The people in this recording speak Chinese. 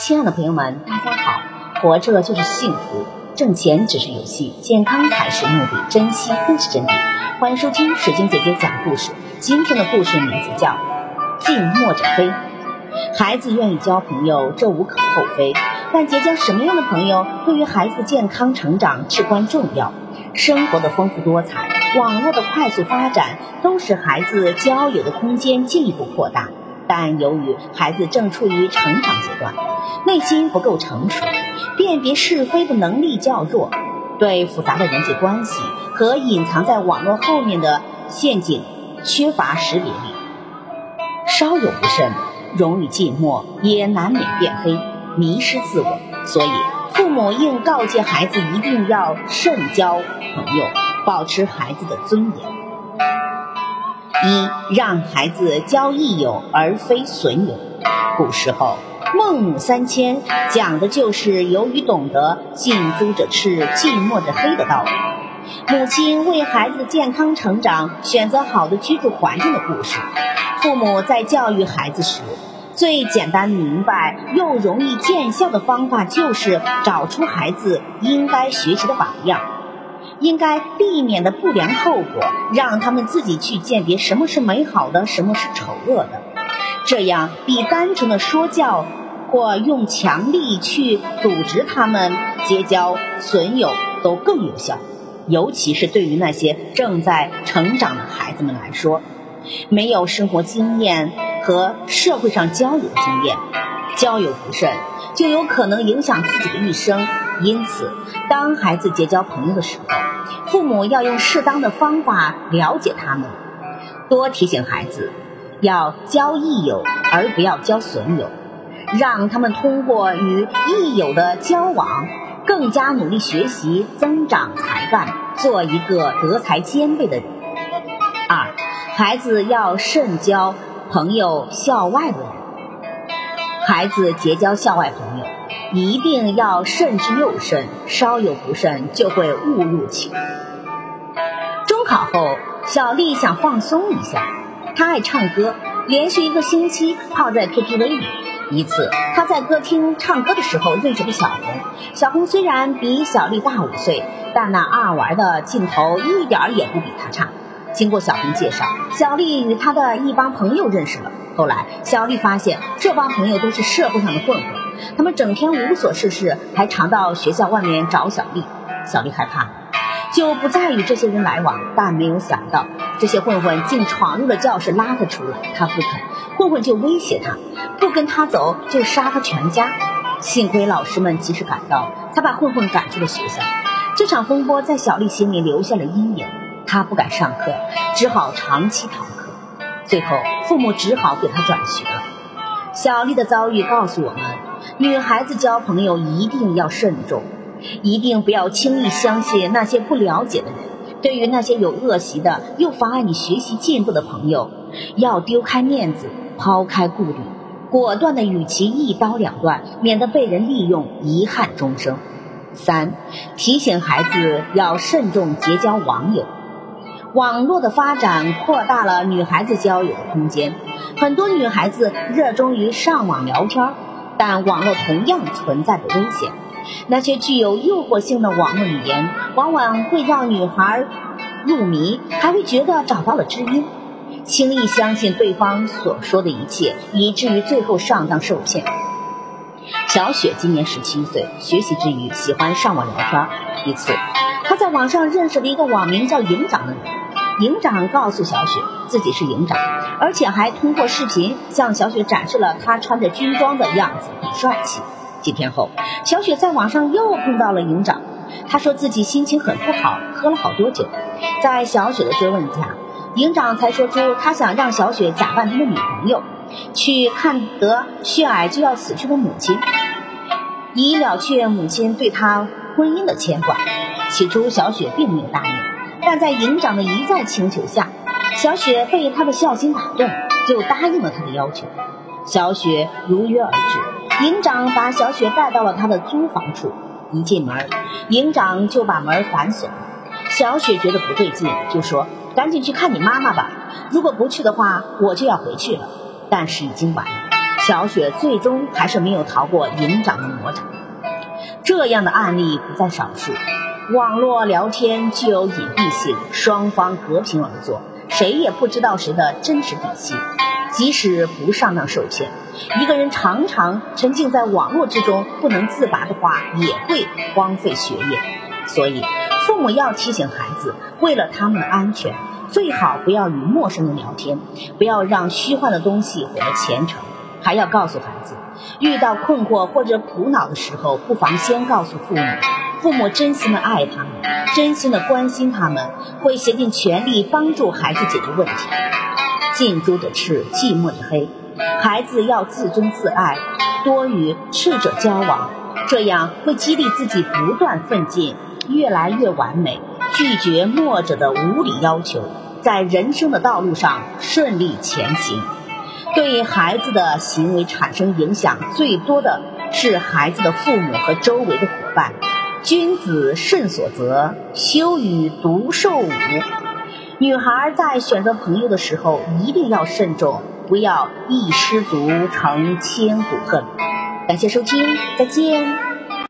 亲爱的朋友们，大家好！活着就是幸福，挣钱只是游戏，健康才是目的，珍惜更是真谛。欢迎收听水晶姐姐讲故事。今天的故事名字叫《静默者飞》。孩子愿意交朋友，这无可厚非。但结交什么样的朋友，对于孩子健康成长至关重要。生活的丰富多彩，网络的快速发展，都使孩子交友的空间进一步扩大。但由于孩子正处于成长阶段，内心不够成熟，辨别是非的能力较弱，对复杂的人际关系和隐藏在网络后面的陷阱缺乏识别力，稍有不慎，容易寂寞，也难免变黑，迷失自我。所以，父母应告诫孩子一定要慎交朋友，保持孩子的尊严。一让孩子交益友而非损友。古时候，孟母三迁讲的就是由于懂得近朱者赤，近墨者黑的道理。母亲为孩子健康成长选择好的居住环境的故事。父母在教育孩子时，最简单明白又容易见效的方法，就是找出孩子应该学习的榜样。应该避免的不良后果，让他们自己去鉴别什么是美好的，什么是丑恶的。这样比单纯的说教或用强力去组织他们结交损友都更有效。尤其是对于那些正在成长的孩子们来说，没有生活经验和社会上交友经验，交友不慎，就有可能影响自己的一生。因此，当孩子结交朋友的时候，父母要用适当的方法了解他们，多提醒孩子要交益友而不要交损友，让他们通过与益友的交往，更加努力学习，增长才干，做一个德才兼备的人。二，孩子要慎交朋友校外的人，孩子结交校外朋友。一定要慎之又慎，稍有不慎就会误入歧途。中考后，小丽想放松一下，她爱唱歌，连续一个星期泡在 KTV 里。一次，她在歌厅唱歌的时候认识了小红。小红虽然比小丽大五岁，但那爱玩的劲头一点也不比她差。经过小红介绍，小丽与她的一帮朋友认识了。后来，小丽发现这帮朋友都是社会上的混混。他们整天无所事事，还常到学校外面找小丽。小丽害怕，就不再与这些人来往。但没有想到，这些混混竟闯入了教室，拉她出来。她不肯，混混就威胁她，不跟他走就杀他全家。幸亏老师们及时赶到，才把混混赶出了学校。这场风波在小丽心里留下了阴影，她不敢上课，只好长期逃课。最后，父母只好给她转学了。小丽的遭遇告诉我们。女孩子交朋友一定要慎重，一定不要轻易相信那些不了解的人。对于那些有恶习的又妨碍你学习进步的朋友，要丢开面子，抛开顾虑，果断的与其一刀两断，免得被人利用，遗憾终生。三，提醒孩子要慎重结交网友。网络的发展扩大了女孩子交友的空间，很多女孩子热衷于上网聊天。但网络同样存在着危险，那些具有诱惑性的网络语言，往往会让女孩入迷，还会觉得找到了知音，轻易相信对方所说的一切，以至于最后上当受骗。小雪今年十七岁，学习之余喜欢上网聊天。一次，她在网上认识了一个网名叫“营长”的人。营长告诉小雪自己是营长，而且还通过视频向小雪展示了他穿着军装的样子，很帅气。几天后，小雪在网上又碰到了营长，他说自己心情很不好，喝了好多酒。在小雪的追问下，营长才说出他想让小雪假扮他的女朋友，去看得血癌就要死去的母亲，以了却母亲对他婚姻的牵挂。起初，小雪并没有答应。但在营长的一再请求下，小雪被他的孝心打动，就答应了他的要求。小雪如约而至，营长把小雪带到了他的租房处。一进门，营长就把门反锁。小雪觉得不对劲，就说：“赶紧去看你妈妈吧，如果不去的话，我就要回去了。”但是已经晚了。小雪最终还是没有逃过营长的魔掌。这样的案例不在少数。网络聊天具有隐蔽性，双方和平而坐，谁也不知道谁的真实底细。即使不上当受骗，一个人常常沉浸在网络之中不能自拔的话，也会荒废学业。所以，父母要提醒孩子，为了他们的安全，最好不要与陌生人聊天，不要让虚幻的东西毁了前程。还要告诉孩子，遇到困惑或者苦恼的时候，不妨先告诉父母，父母真心的爱他们，真心的关心他们，会竭尽全力帮助孩子解决问题。近朱者赤，近墨者黑。孩子要自尊自爱，多与赤者交往，这样会激励自己不断奋进，越来越完美。拒绝墨者的无理要求，在人生的道路上顺利前行。对孩子的行为产生影响最多的是孩子的父母和周围的伙伴。君子慎所择，修与独受侮。女孩在选择朋友的时候一定要慎重，不要一失足成千古恨。感谢收听，再见。